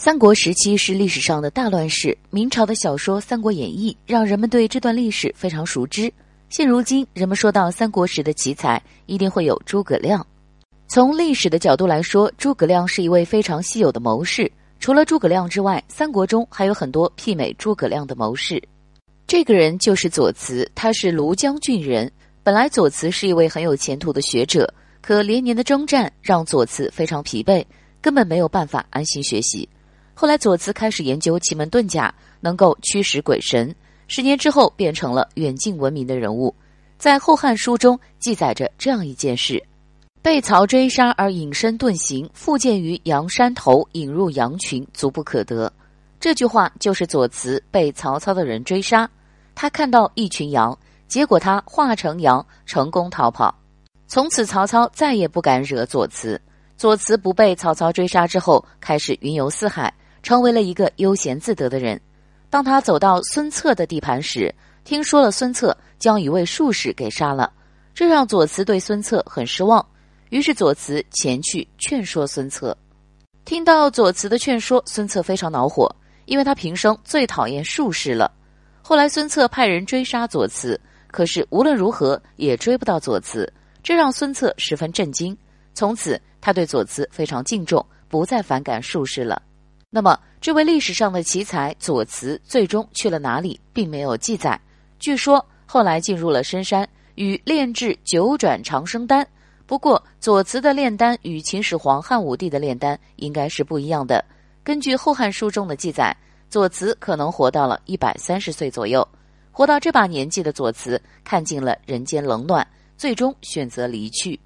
三国时期是历史上的大乱世，明朝的小说《三国演义》让人们对这段历史非常熟知。现如今，人们说到三国时的奇才，一定会有诸葛亮。从历史的角度来说，诸葛亮是一位非常稀有的谋士。除了诸葛亮之外，三国中还有很多媲美诸葛亮的谋士。这个人就是左慈，他是庐江郡人。本来左慈是一位很有前途的学者，可连年的征战让左慈非常疲惫，根本没有办法安心学习。后来，左慈开始研究奇门遁甲，能够驱使鬼神。十年之后，变成了远近闻名的人物。在《后汉书》中记载着这样一件事：被曹追杀而隐身遁形，复见于阳山头，引入羊群，足不可得。这句话就是左慈被曹操的人追杀，他看到一群羊，结果他化成羊，成功逃跑。从此，曹操再也不敢惹左慈。左慈不被曹操追杀之后，开始云游四海。成为了一个悠闲自得的人。当他走到孙策的地盘时，听说了孙策将一位术士给杀了，这让左慈对孙策很失望。于是左慈前去劝说孙策。听到左慈的劝说，孙策非常恼火，因为他平生最讨厌术士了。后来孙策派人追杀左慈，可是无论如何也追不到左慈，这让孙策十分震惊。从此，他对左慈非常敬重，不再反感术士了。那么，这位历史上的奇才左慈最终去了哪里，并没有记载。据说后来进入了深山，与炼制九转长生丹。不过，左慈的炼丹与秦始皇、汉武帝的炼丹应该是不一样的。根据《后汉书》中的记载，左慈可能活到了一百三十岁左右。活到这把年纪的左慈，看尽了人间冷暖，最终选择离去。